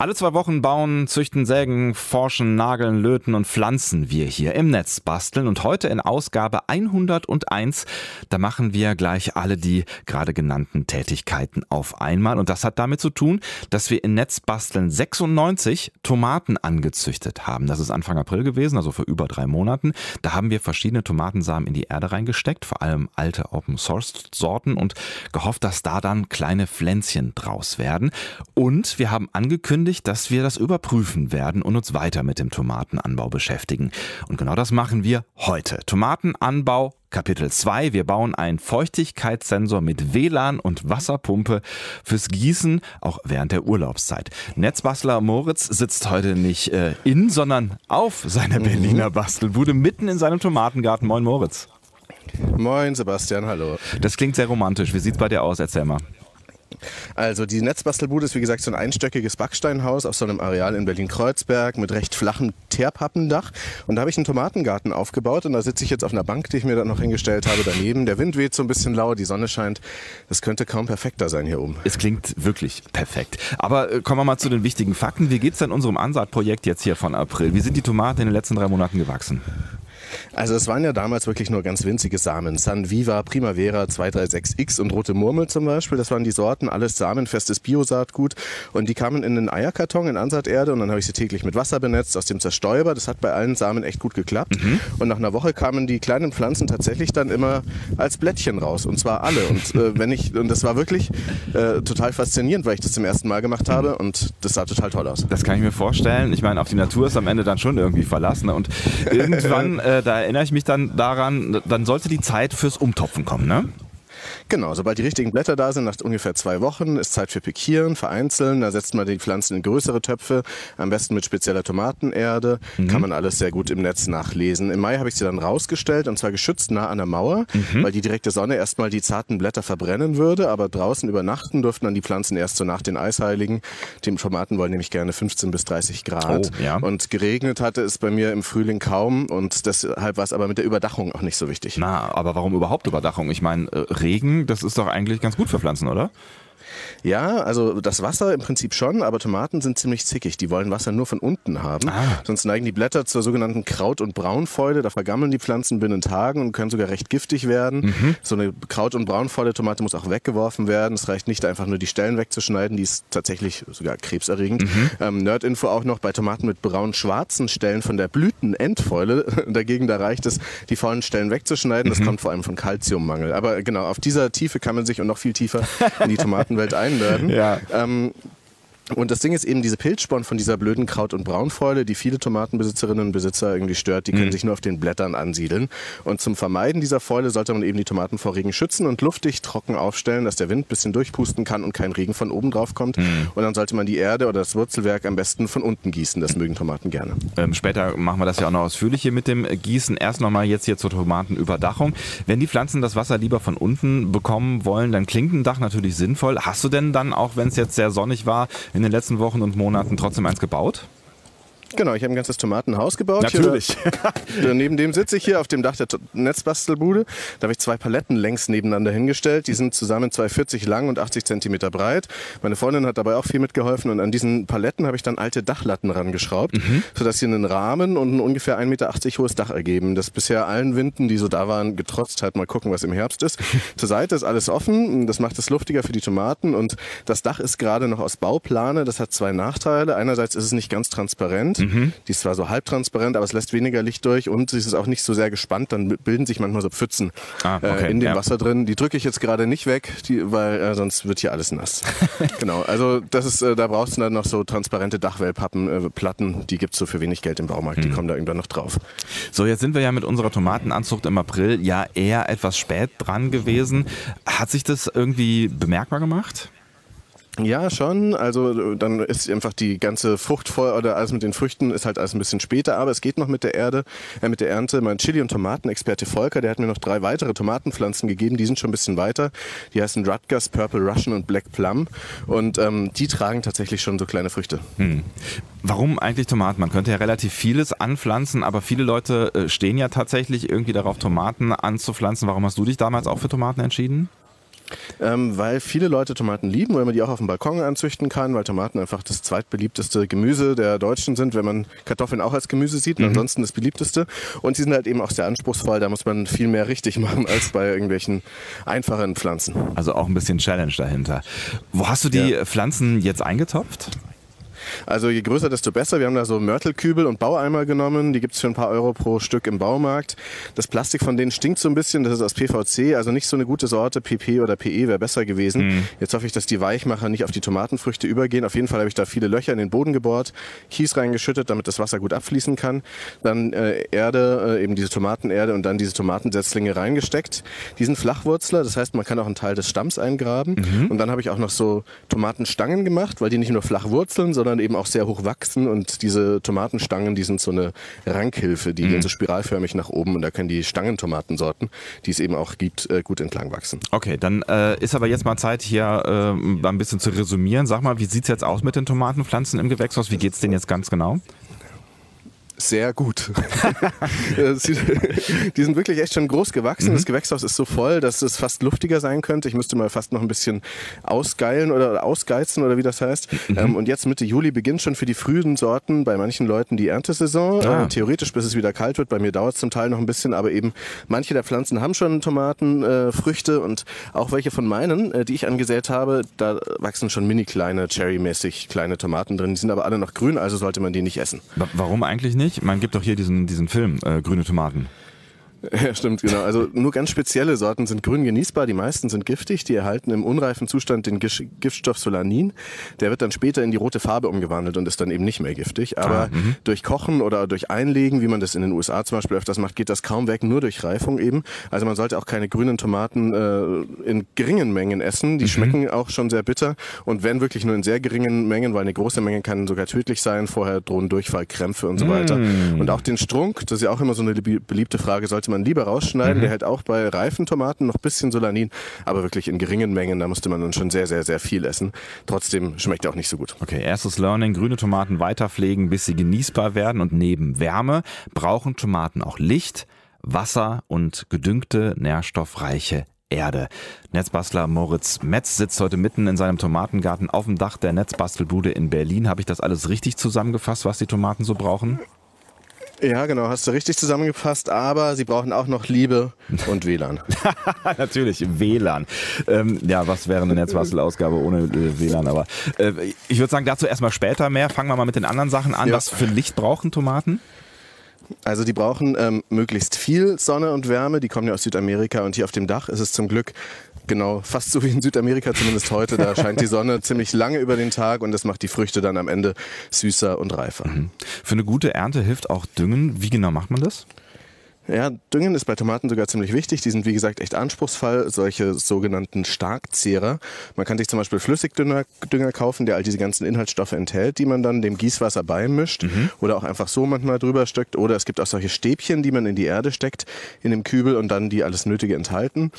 Alle zwei Wochen bauen, züchten, sägen, forschen, nageln, löten und pflanzen wir hier im Netz basteln. Und heute in Ausgabe 101, da machen wir gleich alle die gerade genannten Tätigkeiten auf einmal. Und das hat damit zu tun, dass wir in Netzbasteln 96 Tomaten angezüchtet haben. Das ist Anfang April gewesen, also vor über drei Monaten. Da haben wir verschiedene Tomatensamen in die Erde reingesteckt, vor allem alte Open Source Sorten und gehofft, dass da dann kleine Pflänzchen draus werden. Und wir haben angekündigt, dass wir das überprüfen werden und uns weiter mit dem Tomatenanbau beschäftigen. Und genau das machen wir heute. Tomatenanbau Kapitel 2. Wir bauen einen Feuchtigkeitssensor mit WLAN und Wasserpumpe fürs Gießen, auch während der Urlaubszeit. Netzbastler Moritz sitzt heute nicht äh, in, sondern auf seiner mhm. Berliner Bastelbude mitten in seinem Tomatengarten. Moin Moritz. Moin Sebastian, hallo. Das klingt sehr romantisch. Wie sieht's bei dir aus? Erzähl mal. Also die Netzbastelbude ist wie gesagt so ein einstöckiges Backsteinhaus auf so einem Areal in Berlin-Kreuzberg mit recht flachem Teerpappendach. Und da habe ich einen Tomatengarten aufgebaut und da sitze ich jetzt auf einer Bank, die ich mir dann noch hingestellt habe daneben. Der Wind weht so ein bisschen lau, die Sonne scheint. Das könnte kaum perfekter sein hier oben. Es klingt wirklich perfekt. Aber äh, kommen wir mal zu den wichtigen Fakten. Wie geht es denn unserem Ansaatprojekt jetzt hier von April? Wie sind die Tomaten in den letzten drei Monaten gewachsen? Also es waren ja damals wirklich nur ganz winzige Samen. San Viva, Primavera 236X und Rote Murmel zum Beispiel, das waren die Sorten, alles samenfestes Biosaatgut. Und die kamen in einen Eierkarton in Ansaaterde und dann habe ich sie täglich mit Wasser benetzt aus dem Zerstäuber. Das hat bei allen Samen echt gut geklappt. Mhm. Und nach einer Woche kamen die kleinen Pflanzen tatsächlich dann immer als Blättchen raus. Und zwar alle. Und äh, wenn ich, und das war wirklich äh, total faszinierend, weil ich das zum ersten Mal gemacht habe und das sah total toll aus. Das kann ich mir vorstellen. Ich meine, auf die Natur ist am Ende dann schon irgendwie verlassen. Und irgendwann äh, da erinnere ich mich dann daran, dann sollte die Zeit fürs Umtopfen kommen, ne? Genau, sobald die richtigen Blätter da sind, nach ungefähr zwei Wochen, ist Zeit für Pikieren, Vereinzeln. Da setzt man die Pflanzen in größere Töpfe, am besten mit spezieller Tomatenerde. Mhm. Kann man alles sehr gut im Netz nachlesen. Im Mai habe ich sie dann rausgestellt und zwar geschützt nah an der Mauer, mhm. weil die direkte Sonne erstmal die zarten Blätter verbrennen würde. Aber draußen übernachten durften dann die Pflanzen erst so nach den Eisheiligen. Die Tomaten wollen nämlich gerne 15 bis 30 Grad. Oh, ja. Und geregnet hatte es bei mir im Frühling kaum und deshalb war es aber mit der Überdachung auch nicht so wichtig. Na, aber warum überhaupt Überdachung? Ich meine, äh, Regen, das ist doch eigentlich ganz gut für Pflanzen, oder? Ja, also das Wasser im Prinzip schon, aber Tomaten sind ziemlich zickig. Die wollen Wasser nur von unten haben. Ah. Sonst neigen die Blätter zur sogenannten Kraut- und Braunfäule. Da vergammeln die Pflanzen binnen Tagen und können sogar recht giftig werden. Mhm. So eine Kraut- und Braunfäule-Tomate muss auch weggeworfen werden. Es reicht nicht einfach nur die Stellen wegzuschneiden, die ist tatsächlich sogar krebserregend. Mhm. Ähm, Nerdinfo auch noch bei Tomaten mit braun-schwarzen Stellen von der Blütenendfäule. Dagegen, da reicht es, die faulen Stellen wegzuschneiden. Das mhm. kommt vor allem von Kalziummangel. Aber genau, auf dieser Tiefe kann man sich und noch viel tiefer in die Tomatenwelt einladen. Ja. Ähm, und das Ding ist eben diese Pilzsporn von dieser blöden Kraut- und Braunfäule, die viele Tomatenbesitzerinnen und Besitzer irgendwie stört, die können mhm. sich nur auf den Blättern ansiedeln. Und zum Vermeiden dieser Fäule sollte man eben die Tomaten vor Regen schützen und luftig trocken aufstellen, dass der Wind ein bisschen durchpusten kann und kein Regen von oben drauf kommt. Mhm. Und dann sollte man die Erde oder das Wurzelwerk am besten von unten gießen. Das mögen Tomaten gerne. Ähm, später machen wir das ja auch noch ausführlich hier mit dem Gießen. Erst nochmal jetzt hier zur Tomatenüberdachung. Wenn die Pflanzen das Wasser lieber von unten bekommen wollen, dann klingt ein Dach natürlich sinnvoll. Hast du denn dann, auch wenn es jetzt sehr sonnig war, in den letzten Wochen und Monaten trotzdem eins gebaut? Genau, ich habe ein ganzes Tomatenhaus gebaut. Natürlich. Hier, neben dem sitze ich hier auf dem Dach der Netzbastelbude. Da habe ich zwei Paletten längs nebeneinander hingestellt. Die sind zusammen 2,40 lang und 80 Zentimeter breit. Meine Freundin hat dabei auch viel mitgeholfen. Und an diesen Paletten habe ich dann alte Dachlatten rangeschraubt, mhm. sodass sie einen Rahmen und ein ungefähr 1,80 Meter hohes Dach ergeben. Das bisher allen Winden, die so da waren, getrotzt hat. Mal gucken, was im Herbst ist. Zur Seite ist alles offen. Das macht es luftiger für die Tomaten. Und das Dach ist gerade noch aus Bauplane. Das hat zwei Nachteile. Einerseits ist es nicht ganz transparent. Mhm. Die ist zwar so halbtransparent, aber es lässt weniger Licht durch und sie ist auch nicht so sehr gespannt. Dann bilden sich manchmal so Pfützen ah, okay, äh, in dem ja. Wasser drin. Die drücke ich jetzt gerade nicht weg, die, weil äh, sonst wird hier alles nass. genau, also das ist, äh, da brauchst du dann noch so transparente Dachwellpappen, äh, die gibt es so für wenig Geld im Baumarkt. Mhm. Die kommen da irgendwann noch drauf. So, jetzt sind wir ja mit unserer Tomatenanzucht im April ja eher etwas spät dran gewesen. Hat sich das irgendwie bemerkbar gemacht? Ja, schon. Also dann ist einfach die ganze Frucht voll oder alles mit den Früchten ist halt alles ein bisschen später, aber es geht noch mit der Erde, äh, mit der Ernte. Mein Chili- und Tomatenexperte Volker, der hat mir noch drei weitere Tomatenpflanzen gegeben, die sind schon ein bisschen weiter. Die heißen Rutgers, Purple Russian und Black Plum und ähm, die tragen tatsächlich schon so kleine Früchte. Hm. Warum eigentlich Tomaten? Man könnte ja relativ vieles anpflanzen, aber viele Leute äh, stehen ja tatsächlich irgendwie darauf, Tomaten anzupflanzen. Warum hast du dich damals auch für Tomaten entschieden? Ähm, weil viele Leute Tomaten lieben, weil man die auch auf dem Balkon anzüchten kann, weil Tomaten einfach das zweitbeliebteste Gemüse der Deutschen sind, wenn man Kartoffeln auch als Gemüse sieht und mhm. ansonsten das beliebteste. Und sie sind halt eben auch sehr anspruchsvoll, da muss man viel mehr richtig machen als bei irgendwelchen einfachen Pflanzen. Also auch ein bisschen Challenge dahinter. Wo hast du die ja. Pflanzen jetzt eingetopft? Also je größer, desto besser. Wir haben da so Mörtelkübel und Baueimer genommen. Die gibt es für ein paar Euro pro Stück im Baumarkt. Das Plastik von denen stinkt so ein bisschen. Das ist aus PVC, also nicht so eine gute Sorte. PP oder PE wäre besser gewesen. Mhm. Jetzt hoffe ich, dass die Weichmacher nicht auf die Tomatenfrüchte übergehen. Auf jeden Fall habe ich da viele Löcher in den Boden gebohrt, Kies reingeschüttet, damit das Wasser gut abfließen kann. Dann äh, Erde, äh, eben diese Tomatenerde und dann diese Tomatensetzlinge reingesteckt. Die sind Flachwurzler, das heißt, man kann auch einen Teil des Stamms eingraben. Mhm. Und dann habe ich auch noch so Tomatenstangen gemacht, weil die nicht nur flach wurzeln, sondern eben auch sehr hoch wachsen und diese Tomatenstangen, die sind so eine Rankhilfe, die mhm. gehen so spiralförmig nach oben und da können die Stangentomatensorten, die es eben auch gibt, äh, gut entlang wachsen. Okay, dann äh, ist aber jetzt mal Zeit hier äh, ein bisschen zu resümieren. Sag mal, wie sieht es jetzt aus mit den Tomatenpflanzen im Gewächshaus? Wie geht es denen jetzt ganz genau? Sehr gut. die sind wirklich echt schon groß gewachsen. Mhm. Das Gewächshaus ist so voll, dass es fast luftiger sein könnte. Ich müsste mal fast noch ein bisschen ausgeilen oder ausgeizen oder wie das heißt. Mhm. Ähm, und jetzt Mitte Juli beginnt schon für die frühen Sorten bei manchen Leuten die Erntesaison. Ah. Äh, theoretisch, bis es wieder kalt wird. Bei mir dauert es zum Teil noch ein bisschen, aber eben manche der Pflanzen haben schon Tomatenfrüchte äh, und auch welche von meinen, äh, die ich angesät habe, da wachsen schon mini kleine, cherrymäßig kleine Tomaten drin. Die sind aber alle noch grün, also sollte man die nicht essen. Warum eigentlich nicht? Nicht? Man gibt doch hier diesen, diesen Film, äh, Grüne Tomaten. Ja, stimmt, genau. Also nur ganz spezielle Sorten sind grün genießbar, die meisten sind giftig, die erhalten im unreifen Zustand den Giftstoff Solanin. Der wird dann später in die rote Farbe umgewandelt und ist dann eben nicht mehr giftig. Aber ah, mhm. durch Kochen oder durch Einlegen, wie man das in den USA zum Beispiel öfters macht, geht das kaum weg, nur durch Reifung eben. Also man sollte auch keine grünen Tomaten äh, in geringen Mengen essen. Die mhm. schmecken auch schon sehr bitter. Und wenn wirklich nur in sehr geringen Mengen, weil eine große Menge kann sogar tödlich sein, vorher drohen Durchfall, Krämpfe und so weiter. Mhm. Und auch den Strunk, das ist ja auch immer so eine beliebte Frage, sollte man lieber rausschneiden. Mhm. Der hält auch bei reifen Tomaten noch ein bisschen Solanin, aber wirklich in geringen Mengen. Da musste man dann schon sehr, sehr, sehr viel essen. Trotzdem schmeckt er auch nicht so gut. Okay, erstes Learning. Grüne Tomaten weiterpflegen, bis sie genießbar werden. Und neben Wärme brauchen Tomaten auch Licht, Wasser und gedüngte, nährstoffreiche Erde. Netzbastler Moritz Metz sitzt heute mitten in seinem Tomatengarten auf dem Dach der Netzbastelbude in Berlin. Habe ich das alles richtig zusammengefasst, was die Tomaten so brauchen? Ja, genau, hast du richtig zusammengefasst, aber sie brauchen auch noch Liebe und WLAN. Natürlich, WLAN. Ähm, ja, was wäre eine Netzbastelausgabe ohne äh, WLAN? Aber äh, ich würde sagen, dazu erstmal später mehr. Fangen wir mal mit den anderen Sachen an. Ja. Was für Licht brauchen Tomaten? Also die brauchen ähm, möglichst viel Sonne und Wärme. Die kommen ja aus Südamerika und hier auf dem Dach ist es zum Glück genau fast so wie in Südamerika zumindest heute. Da scheint die Sonne ziemlich lange über den Tag und das macht die Früchte dann am Ende süßer und reifer. Mhm. Für eine gute Ernte hilft auch Düngen. Wie genau macht man das? Ja, Düngen ist bei Tomaten sogar ziemlich wichtig. Die sind wie gesagt echt anspruchsvoll, solche sogenannten Starkzehrer. Man kann sich zum Beispiel Flüssigdünger Dünger kaufen, der all diese ganzen Inhaltsstoffe enthält, die man dann dem Gießwasser beimischt mhm. oder auch einfach so manchmal drüber steckt. Oder es gibt auch solche Stäbchen, die man in die Erde steckt, in dem Kübel und dann die alles Nötige enthalten.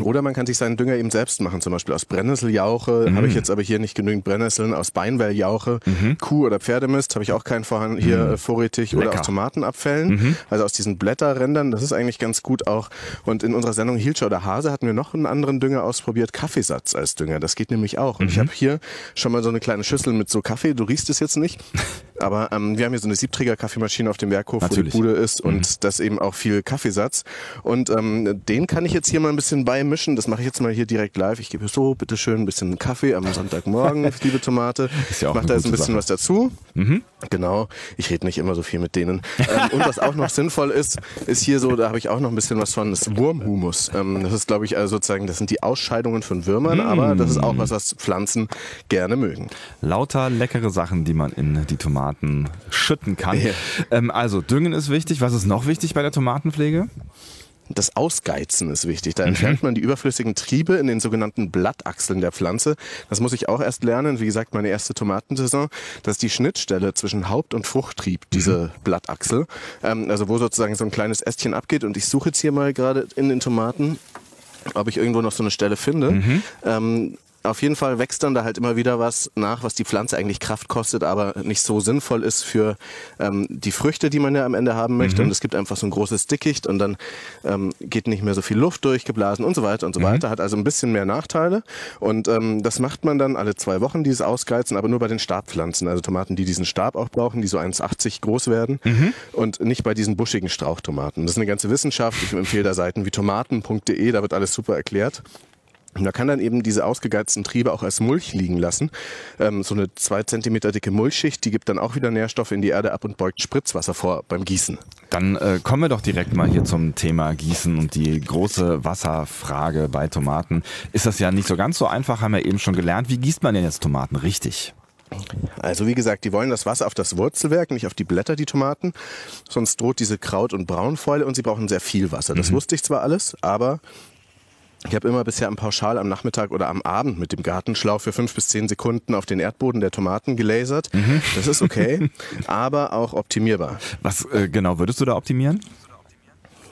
Oder man kann sich seinen Dünger eben selbst machen, zum Beispiel aus Brennnesseljauche. Mhm. Habe ich jetzt aber hier nicht genügend Brennnesseln. Aus Beinwelljauche, mhm. Kuh- oder Pferdemist habe ich auch keinen vorhanden hier mhm. Vorrätig. Lecker. Oder aus Tomatenabfällen, mhm. also aus diesen Blätterrändern. Das ist eigentlich ganz gut auch. Und in unserer Sendung Hilscher oder Hase hatten wir noch einen anderen Dünger ausprobiert, Kaffeesatz als Dünger. Das geht nämlich auch. Und ich mhm. habe hier schon mal so eine kleine Schüssel mit so Kaffee. Du riechst es jetzt nicht. Aber ähm, wir haben hier so eine Siebträger-Kaffeemaschine auf dem Werkhof, Natürlich. wo die Bude ist und mhm. das eben auch viel Kaffeesatz. Und ähm, den kann ich jetzt hier mal ein bisschen beimischen. Das mache ich jetzt mal hier direkt live. Ich gebe so, bitteschön, ein bisschen Kaffee am Sonntagmorgen, liebe Tomate. Ist ja auch ich mache da jetzt ein bisschen Sache. was dazu. Mhm. Genau. Ich rede nicht immer so viel mit denen. ähm, und was auch noch sinnvoll ist, ist hier so, da habe ich auch noch ein bisschen was von, das Wurmhumus. Ähm, das ist, glaube ich, also sozusagen, das sind die Ausscheidungen von Würmern, mm. aber das ist auch was, was Pflanzen gerne mögen. Lauter leckere Sachen, die man in die Tomaten Tomaten schütten kann. Ja. Ähm, also Düngen ist wichtig. Was ist noch wichtig bei der Tomatenpflege? Das Ausgeizen ist wichtig. Da mhm. entfernt man die überflüssigen Triebe in den sogenannten Blattachseln der Pflanze. Das muss ich auch erst lernen. Wie gesagt, meine erste Tomatensaison. Das ist die Schnittstelle zwischen Haupt- und Fruchttrieb, diese mhm. Blattachsel. Ähm, also wo sozusagen so ein kleines Ästchen abgeht. Und ich suche jetzt hier mal gerade in den Tomaten, ob ich irgendwo noch so eine Stelle finde. Mhm. Ähm, auf jeden Fall wächst dann da halt immer wieder was nach, was die Pflanze eigentlich Kraft kostet, aber nicht so sinnvoll ist für ähm, die Früchte, die man ja am Ende haben möchte. Mhm. Und es gibt einfach so ein großes Dickicht und dann ähm, geht nicht mehr so viel Luft durchgeblasen und so weiter und so mhm. weiter. Hat also ein bisschen mehr Nachteile. Und ähm, das macht man dann alle zwei Wochen, dieses Ausgeizen, aber nur bei den Stabpflanzen. Also Tomaten, die diesen Stab auch brauchen, die so 1,80 groß werden. Mhm. Und nicht bei diesen buschigen Strauchtomaten. Das ist eine ganze Wissenschaft. Ich empfehle da Seiten wie tomaten.de, da wird alles super erklärt. Und man kann dann eben diese ausgegeizten Triebe auch als Mulch liegen lassen. Ähm, so eine zwei Zentimeter dicke Mulchschicht, die gibt dann auch wieder Nährstoffe in die Erde ab und beugt Spritzwasser vor beim Gießen. Dann äh, kommen wir doch direkt mal hier zum Thema Gießen und die große Wasserfrage bei Tomaten. Ist das ja nicht so ganz so einfach, haben wir eben schon gelernt. Wie gießt man denn jetzt Tomaten richtig? Also wie gesagt, die wollen das Wasser auf das Wurzelwerk, nicht auf die Blätter, die Tomaten. Sonst droht diese Kraut- und Braunfäule und sie brauchen sehr viel Wasser. Das mhm. wusste ich zwar alles, aber ich habe immer bisher am Pauschal am Nachmittag oder am Abend mit dem Gartenschlauch für fünf bis zehn Sekunden auf den Erdboden der Tomaten gelasert. Mhm. Das ist okay, aber auch optimierbar. Was äh, genau würdest du da optimieren?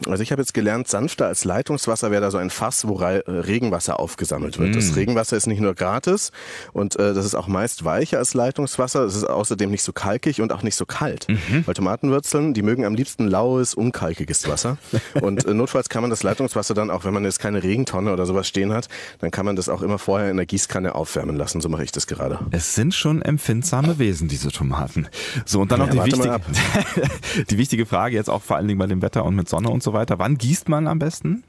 Also ich habe jetzt gelernt, sanfter als Leitungswasser wäre da so ein Fass, wo äh, Regenwasser aufgesammelt wird. Mm. Das Regenwasser ist nicht nur gratis und äh, das ist auch meist weicher als Leitungswasser. Es ist außerdem nicht so kalkig und auch nicht so kalt. Mhm. Weil Tomatenwurzeln, die mögen am liebsten laues, unkalkiges Wasser. und äh, notfalls kann man das Leitungswasser dann, auch wenn man jetzt keine Regentonne oder sowas stehen hat, dann kann man das auch immer vorher in der Gießkanne aufwärmen lassen. So mache ich das gerade. Es sind schon empfindsame Wesen, diese Tomaten. So, und dann noch ja, die, wichtige, die wichtige Frage jetzt auch vor allen Dingen bei dem Wetter und mit Sonne und so weiter. Wann gießt man am besten?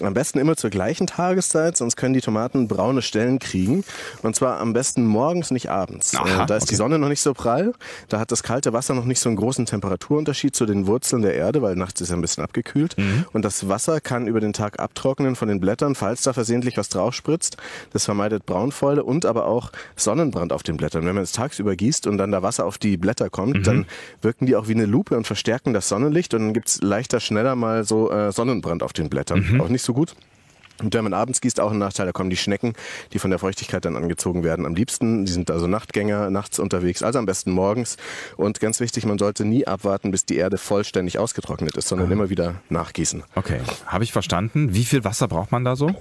Am besten immer zur gleichen Tageszeit, sonst können die Tomaten braune Stellen kriegen. Und zwar am besten morgens, nicht abends. Aha, äh, da ist okay. die Sonne noch nicht so prall. Da hat das kalte Wasser noch nicht so einen großen Temperaturunterschied zu den Wurzeln der Erde, weil nachts ist er ein bisschen abgekühlt. Mhm. Und das Wasser kann über den Tag abtrocknen von den Blättern, falls da versehentlich was drauf spritzt. Das vermeidet Braunfäule und aber auch Sonnenbrand auf den Blättern. Wenn man es tagsüber gießt und dann da Wasser auf die Blätter kommt, mhm. dann wirken die auch wie eine Lupe und verstärken das Sonnenlicht und dann gibt es leichter, schneller mal so äh, Sonnenbrand auf den Blättern. Mhm. Auch nicht so gut. Und wenn man abends gießt, auch ein Nachteil, da kommen die Schnecken, die von der Feuchtigkeit dann angezogen werden. Am liebsten, die sind also Nachtgänger, nachts unterwegs, also am besten morgens. Und ganz wichtig, man sollte nie abwarten, bis die Erde vollständig ausgetrocknet ist, sondern ah. immer wieder nachgießen. Okay, habe ich verstanden. Wie viel Wasser braucht man da so?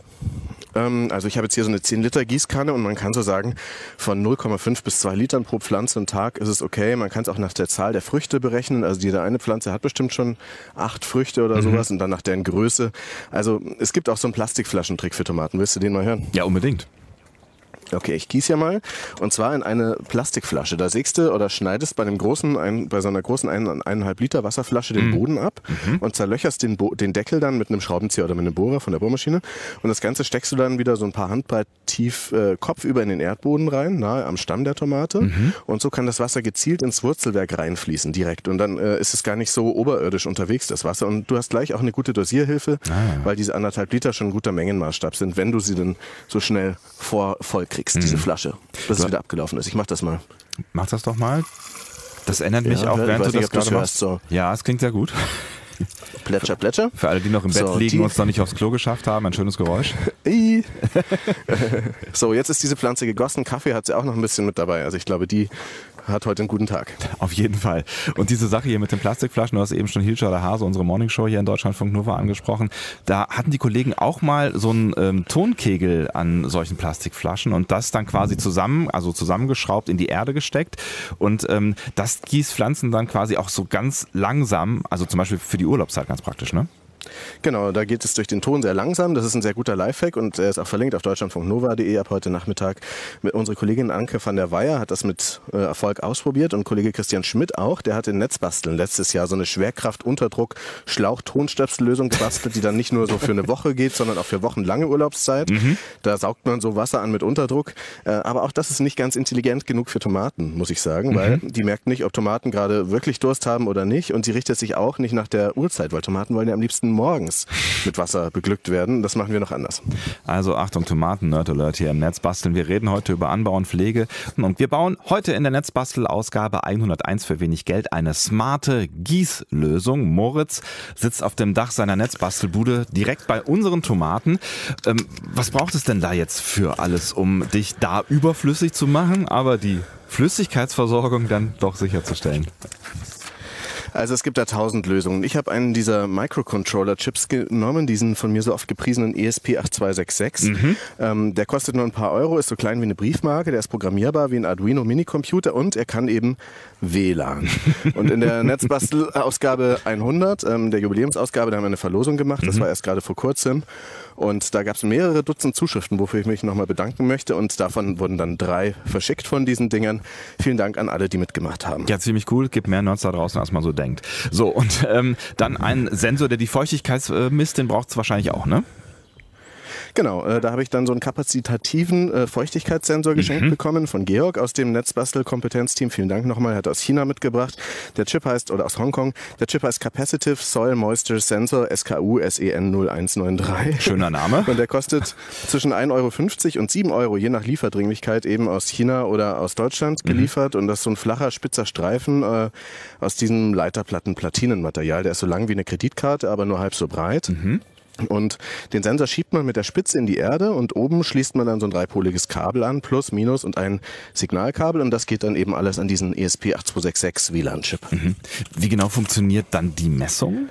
Ähm, also ich habe jetzt hier so eine 10 Liter Gießkanne und man kann so sagen, von 0,5 bis 2 Litern pro Pflanze am Tag ist es okay. Man kann es auch nach der Zahl der Früchte berechnen. Also jede eine Pflanze hat bestimmt schon acht Früchte oder mhm. sowas und dann nach deren Größe. Also es gibt auch so einen Plastikflaschentrick für Tomaten. Willst du den mal hören? Ja, unbedingt. Okay, ich gieße ja mal. Und zwar in eine Plastikflasche. Da sägst du oder schneidest bei einem großen, ein, bei so einer großen ein, eineinhalb Liter Wasserflasche den mhm. Boden ab mhm. und zerlöcherst den, Bo den Deckel dann mit einem Schraubenzieher oder mit einem Bohrer von der Bohrmaschine. Und das Ganze steckst du dann wieder so ein paar Handbreit tief äh, kopfüber in den Erdboden rein, nahe am Stamm der Tomate. Mhm. Und so kann das Wasser gezielt ins Wurzelwerk reinfließen, direkt. Und dann äh, ist es gar nicht so oberirdisch unterwegs, das Wasser. Und du hast gleich auch eine gute Dosierhilfe, ah. weil diese anderthalb Liter schon ein guter Mengenmaßstab sind, wenn du sie dann so schnell vor voll kriegst, diese mhm. Flasche, bis es wieder abgelaufen ist. Ich mach das mal. Mach das doch mal. Das erinnert mich ja, auch, während du das gerade machst. So. Ja, es klingt sehr gut. Plätscher, plätscher. Für alle, die noch im Bett so, liegen und es noch nicht aufs Klo geschafft haben, ein schönes Geräusch. so, jetzt ist diese Pflanze gegossen. Kaffee hat sie auch noch ein bisschen mit dabei. Also ich glaube, die hat heute einen guten Tag. Auf jeden Fall. Und diese Sache hier mit den Plastikflaschen, du hast eben schon Hilscher oder Hase, unsere Morningshow hier in Deutschlandfunk Nova angesprochen. Da hatten die Kollegen auch mal so einen ähm, Tonkegel an solchen Plastikflaschen und das dann quasi zusammen, also zusammengeschraubt in die Erde gesteckt. Und ähm, das gießt Pflanzen dann quasi auch so ganz langsam, also zum Beispiel für die Urlaubszeit ganz praktisch, ne? Genau, da geht es durch den Ton sehr langsam. Das ist ein sehr guter Lifehack und er ist auch verlinkt auf deutschlandfunknova.de ab heute Nachmittag. Unsere Kollegin Anke van der Weyer hat das mit äh, Erfolg ausprobiert und Kollege Christian Schmidt auch. Der hat in Netzbasteln letztes Jahr so eine Schwerkraft-Unterdruck Schlauch-Tonstöpsellösung gebastelt, die dann nicht nur so für eine Woche geht, sondern auch für wochenlange Urlaubszeit. Mhm. Da saugt man so Wasser an mit Unterdruck. Äh, aber auch das ist nicht ganz intelligent genug für Tomaten, muss ich sagen, mhm. weil die merkt nicht, ob Tomaten gerade wirklich Durst haben oder nicht und sie richtet sich auch nicht nach der Uhrzeit, weil Tomaten wollen ja am liebsten morgens mit Wasser beglückt werden. Das machen wir noch anders. Also Achtung, Tomaten, Nerd Alert hier im Netzbasteln. Wir reden heute über Anbau und Pflege und wir bauen heute in der Netzbastel-Ausgabe 101 für wenig Geld eine smarte Gießlösung. Moritz sitzt auf dem Dach seiner Netzbastelbude direkt bei unseren Tomaten. Ähm, was braucht es denn da jetzt für alles, um dich da überflüssig zu machen, aber die Flüssigkeitsversorgung dann doch sicherzustellen? Also es gibt da tausend Lösungen. Ich habe einen dieser Microcontroller-Chips genommen, diesen von mir so oft gepriesenen ESP8266. Mhm. Ähm, der kostet nur ein paar Euro, ist so klein wie eine Briefmarke, der ist programmierbar wie ein Arduino Minicomputer und er kann eben WLAN. und in der Netzbastelausgabe 100, ähm, der Jubiläumsausgabe, da haben wir eine Verlosung gemacht, das mhm. war erst gerade vor kurzem. Und da gab es mehrere Dutzend Zuschriften, wofür ich mich nochmal bedanken möchte. Und davon wurden dann drei verschickt von diesen Dingern. Vielen Dank an alle, die mitgemacht haben. Ja, ziemlich cool. Gibt mehr Nerds da draußen, als man so denkt. So, und ähm, dann ein Sensor, der die Feuchtigkeit misst, den braucht es wahrscheinlich auch, ne? Genau, äh, da habe ich dann so einen kapazitativen äh, Feuchtigkeitssensor geschenkt mhm. bekommen von Georg aus dem Netzbastel-Kompetenzteam. Vielen Dank nochmal, er hat aus China mitgebracht. Der Chip heißt, oder aus Hongkong, der Chip heißt Capacitive Soil Moisture Sensor SKU SEN 0193. Schöner Name. Und der kostet zwischen 1,50 Euro und 7 Euro, je nach Lieferdringlichkeit, eben aus China oder aus Deutschland mhm. geliefert. Mhm. Und das ist so ein flacher, spitzer Streifen äh, aus diesem Leiterplatten-Platinenmaterial. Der ist so lang wie eine Kreditkarte, aber nur halb so breit. Mhm. Und den Sensor schiebt man mit der Spitze in die Erde und oben schließt man dann so ein dreipoliges Kabel an, plus, minus und ein Signalkabel und das geht dann eben alles an diesen ESP8266 WLAN-Chip. Mhm. Wie genau funktioniert dann die Messung?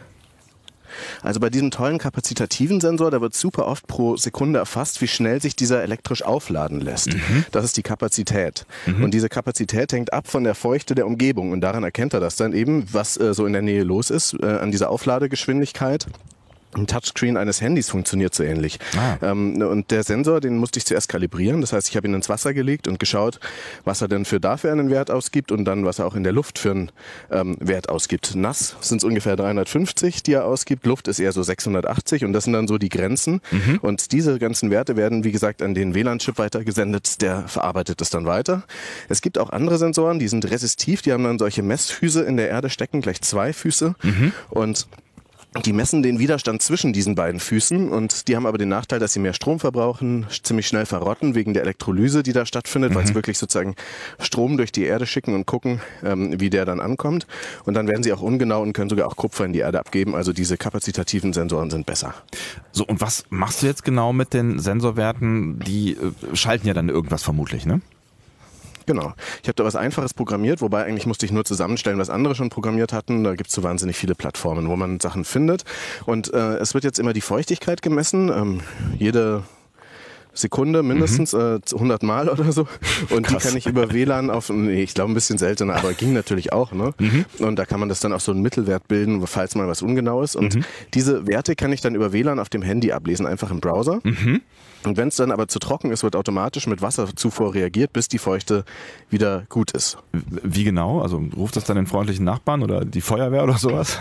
Also bei diesem tollen kapazitativen Sensor, da wird super oft pro Sekunde erfasst, wie schnell sich dieser elektrisch aufladen lässt. Mhm. Das ist die Kapazität. Mhm. Und diese Kapazität hängt ab von der Feuchte der Umgebung. Und daran erkennt er das dann eben, was äh, so in der Nähe los ist, äh, an dieser Aufladegeschwindigkeit. Ein Touchscreen eines Handys funktioniert so ähnlich. Ah. Ähm, und der Sensor, den musste ich zuerst kalibrieren. Das heißt, ich habe ihn ins Wasser gelegt und geschaut, was er denn für dafür einen Wert ausgibt und dann, was er auch in der Luft für einen ähm, Wert ausgibt. Nass sind es ungefähr 350, die er ausgibt. Luft ist eher so 680 und das sind dann so die Grenzen. Mhm. Und diese ganzen Werte werden, wie gesagt, an den WLAN-Chip weitergesendet. Der verarbeitet es dann weiter. Es gibt auch andere Sensoren, die sind resistiv. Die haben dann solche Messfüße in der Erde stecken, gleich zwei Füße. Mhm. Und die messen den Widerstand zwischen diesen beiden Füßen und die haben aber den Nachteil, dass sie mehr Strom verbrauchen, ziemlich schnell verrotten wegen der Elektrolyse, die da stattfindet, mhm. weil sie wirklich sozusagen Strom durch die Erde schicken und gucken, ähm, wie der dann ankommt. Und dann werden sie auch ungenau und können sogar auch Kupfer in die Erde abgeben. Also diese kapazitativen Sensoren sind besser. So, und was machst du jetzt genau mit den Sensorwerten? Die äh, schalten ja dann irgendwas vermutlich, ne? Genau. Ich habe da was Einfaches programmiert, wobei eigentlich musste ich nur zusammenstellen, was andere schon programmiert hatten. Da gibt es so wahnsinnig viele Plattformen, wo man Sachen findet. Und äh, es wird jetzt immer die Feuchtigkeit gemessen. Ähm, jede Sekunde mindestens, mhm. äh, 100 Mal oder so. Und Krass. die kann ich über WLAN auf, nee, ich glaube ein bisschen seltener, aber ging natürlich auch. Ne? Mhm. Und da kann man das dann auch so einen Mittelwert bilden, falls mal was ungenau ist. Und mhm. diese Werte kann ich dann über WLAN auf dem Handy ablesen, einfach im Browser. Und wenn es dann aber zu trocken ist, wird automatisch mit Wasserzufuhr reagiert, bis die Feuchte wieder gut ist. Wie genau? Also ruft das dann den freundlichen Nachbarn oder die Feuerwehr oder sowas?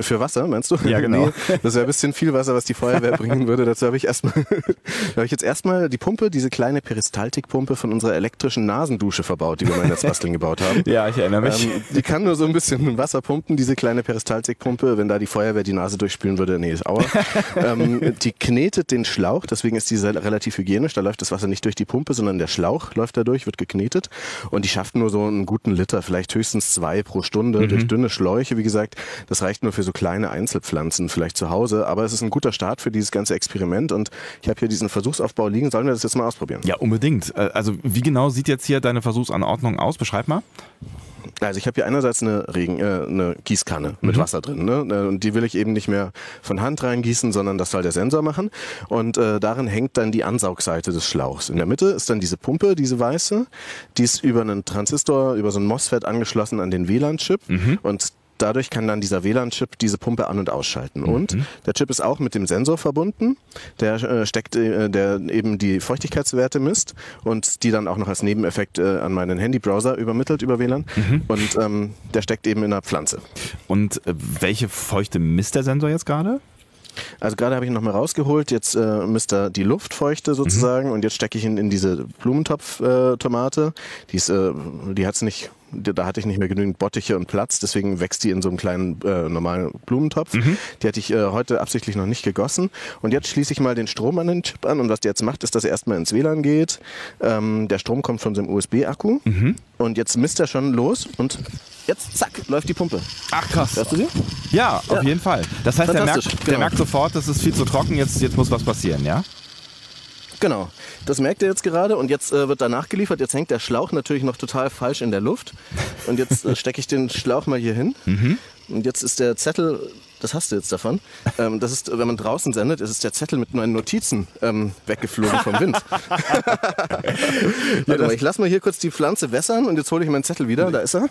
Für Wasser, meinst du? Ja, genau. Nee, das wäre ein bisschen viel Wasser, was die Feuerwehr bringen würde. Dazu habe ich erstmal, habe ich jetzt erstmal die Pumpe, diese kleine Peristaltikpumpe von unserer elektrischen Nasendusche verbaut, die wir mal in Netzbasteln gebaut haben. Ja, ich erinnere mich. Ähm, die kann nur so ein bisschen Wasser pumpen, diese kleine Peristaltikpumpe. Wenn da die Feuerwehr die Nase durchspülen würde, nee, ist Aua. ähm, die knetet den Schlauch, deswegen ist die relativ hygienisch. Da läuft das Wasser nicht durch die Pumpe, sondern der Schlauch läuft da durch, wird geknetet. Und die schafft nur so einen guten Liter, vielleicht höchstens zwei pro Stunde mhm. durch dünne Schläuche. Wie gesagt, das reicht nur für so kleine Einzelpflanzen, vielleicht zu Hause. Aber es ist ein guter Start für dieses ganze Experiment. Und ich habe hier diesen Versuchsaufbau liegen. Sollen wir das jetzt mal ausprobieren? Ja, unbedingt. Äh, also wie genau sieht jetzt hier deine Versuchsanordnung aus? Beschreib mal. Also ich habe hier einerseits eine, Regen, äh, eine Gießkanne mit mhm. Wasser drin. Ne? Äh, und die will ich eben nicht mehr von Hand reingießen, sondern das soll der Sensor machen. Und äh, darin hängt dann die Ansaugseite des Schlauchs. In der Mitte ist dann diese Pumpe, diese weiße. Die ist über einen Transistor, über so ein MOSFET angeschlossen an den WLAN-Chip. Mhm. Und dadurch kann dann dieser WLAN-Chip diese Pumpe an- und ausschalten. Mhm. Und der Chip ist auch mit dem Sensor verbunden, der äh, steckt, äh, der eben die Feuchtigkeitswerte misst und die dann auch noch als Nebeneffekt äh, an meinen Handybrowser übermittelt über WLAN. Mhm. Und ähm, der steckt eben in der Pflanze. Und äh, welche Feuchte misst der Sensor jetzt gerade? Also gerade habe ich ihn nochmal rausgeholt, jetzt äh, misst er die Luftfeuchte sozusagen mhm. und jetzt stecke ich ihn in diese Blumentopf-Tomate. Äh, die, ist, äh, die hat es nicht da hatte ich nicht mehr genügend Bottiche und Platz, deswegen wächst die in so einem kleinen äh, normalen Blumentopf. Mhm. Die hatte ich äh, heute absichtlich noch nicht gegossen. Und jetzt schließe ich mal den Strom an den Chip an und was der jetzt macht, ist, dass er erstmal ins WLAN geht. Ähm, der Strom kommt von so einem USB-Akku mhm. und jetzt misst er schon los und jetzt zack, läuft die Pumpe. Ach krass. Hörst du sie? Ja, auf ja. jeden Fall. Das heißt, der merkt, der genau. merkt sofort, das ist viel zu trocken, jetzt, jetzt muss was passieren, ja? Genau. Das merkt er jetzt gerade und jetzt äh, wird da nachgeliefert. Jetzt hängt der Schlauch natürlich noch total falsch in der Luft. Und jetzt äh, stecke ich den Schlauch mal hier hin. Und jetzt ist der Zettel, das hast du jetzt davon. Ähm, das ist, wenn man draußen sendet, ist es der Zettel mit meinen Notizen ähm, weggeflogen vom Wind. Warte mal, ich lasse mal hier kurz die Pflanze wässern und jetzt hole ich meinen Zettel wieder. Da ist er.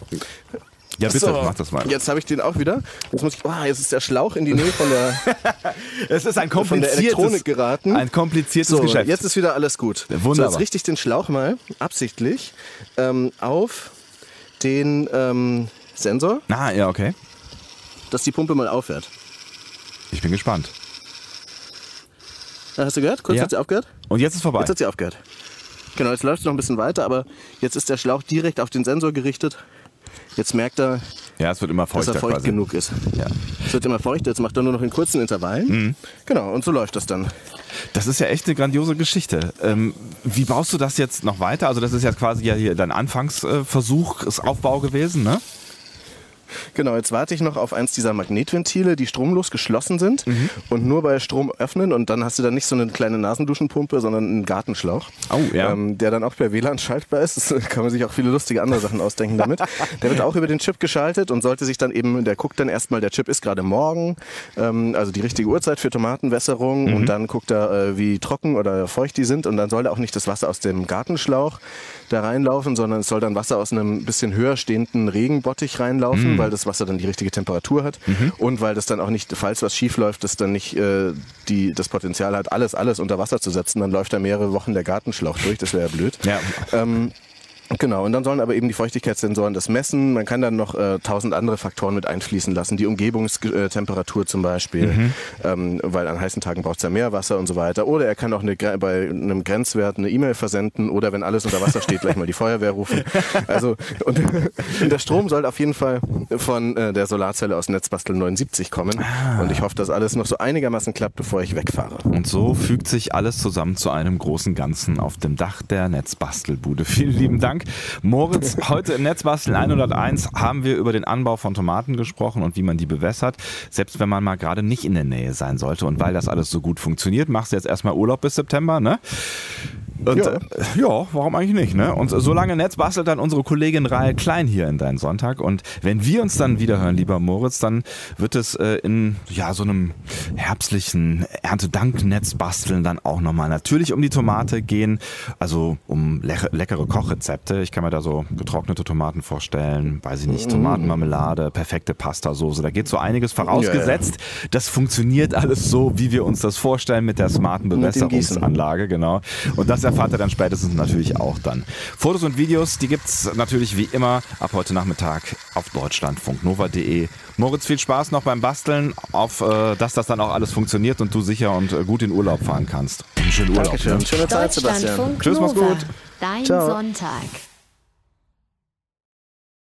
Ja, bitte, So, mach das mal. Jetzt habe ich den auch wieder. Jetzt muss ich. Oh, jetzt ist der Schlauch in die Nähe von der, Es ist ein von der kompliziertes, Elektronik geraten. ein kompliziertes So, Geschäft. jetzt ist wieder alles gut. Wunderbar. So, jetzt richte ich den Schlauch mal absichtlich ähm, auf den ähm, Sensor, ah, ja, okay. dass die Pumpe mal aufhört. Ich bin gespannt. Ja, Hast du gehört? Kurz Ja. hat sie aufgehört? Und jetzt ist vorbei. Jetzt hat sie aufgehört. Genau, jetzt läuft es noch ein bisschen weiter, aber jetzt ist der Schlauch direkt auf den Sensor gerichtet. Jetzt merkt er, ja, es wird immer dass feuchter er feucht quasi. genug ist. Ja. Es wird immer feuchter, jetzt macht er nur noch in kurzen Intervallen. Mhm. Genau, und so läuft das dann. Das ist ja echt eine grandiose Geschichte. Ähm, wie baust du das jetzt noch weiter? Also das ist ja quasi ja hier dein Anfangsversuch, das Aufbau gewesen, ne? Genau, jetzt warte ich noch auf eins dieser Magnetventile, die stromlos geschlossen sind Mhm. und nur bei Strom öffnen und dann hast du dann nicht so eine kleine Nasenduschenpumpe, sondern einen Gartenschlauch, Oh, ja. ähm, der dann auch per WLAN schaltbar ist. Das kann man sich auch viele lustige andere Sachen ausdenken damit. Der wird auch über den Chip geschaltet und sollte sich dann eben, der guckt dann erstmal, der Chip ist gerade morgen, ähm, also die richtige Uhrzeit für Tomatenwässerung Mhm. und dann guckt er, äh, wie trocken oder feucht die sind und dann soll da auch nicht das Wasser aus dem Gartenschlauch da reinlaufen, sondern es soll dann Wasser aus einem bisschen höher stehenden Regenbottich reinlaufen, weil das Wasser dann die richtige Temperatur hat und weil das dann auch nicht, falls was schief läuft, das dann nicht äh, die, das Potenzial hat, alles, alles unter Wasser zu setzen, dann läuft da mehrere Wochen der Gartenschlauch durch, das wäre ja blöd. Ja. Ähm, Genau, und dann sollen aber eben die Feuchtigkeitssensoren das messen. Man kann dann noch äh, tausend andere Faktoren mit einfließen lassen, die Umgebungstemperatur zum Beispiel, ähm, weil an heißen Tagen braucht es ja mehr Wasser und so weiter. Oder er kann auch eine, bei einem Grenzwert eine E-Mail versenden oder wenn alles unter Wasser steht, gleich mal die Feuerwehr rufen. Also und, und der Strom soll auf jeden Fall von äh, der Solarzelle aus Netzbastel 79 kommen. Und ich hoffe, dass alles noch so einigermaßen klappt, bevor ich wegfahre. Und so fügt sich alles zusammen zu einem großen Ganzen auf dem Dach der Netzbastelbude. Vielen lieben Dank. Moritz, heute im Netzbasteln 101 haben wir über den Anbau von Tomaten gesprochen und wie man die bewässert. Selbst wenn man mal gerade nicht in der Nähe sein sollte. Und weil das alles so gut funktioniert, machst du jetzt erstmal Urlaub bis September, ne? Und, Ja. äh, ja, warum eigentlich nicht, ne? Und so lange Netz bastelt dann unsere Kollegin Rahel Klein hier in deinen Sonntag. Und wenn wir uns dann wieder hören, lieber Moritz, dann wird es äh, in ja so einem herbstlichen Erntedanknetz basteln dann auch nochmal natürlich um die Tomate gehen. Also um lecker, leckere Kochrezepte. Ich kann mir da so getrocknete Tomaten vorstellen, weiß ich nicht, Tomatenmarmelade, perfekte Pastasoße. Da geht so einiges vorausgesetzt. Das funktioniert alles so, wie wir uns das vorstellen mit der smarten. Bewässerungsanlage, genau. Und das erfahrt ihr dann spätestens natürlich auch dann. Fotos und Videos, die gibt's natürlich wie immer ab heute Nachmittag auf deutschlandfunknova.de. Moritz, viel Spaß noch beim Basteln, auf äh, dass das dann auch alles funktioniert und du sicher und äh, gut in Urlaub fahren kannst. Einen schönen Urlaub. Dankeschön. Ne? Schöne Zeit, Sebastian. Tschüss, mach's gut. Dein Ciao. Sonntag.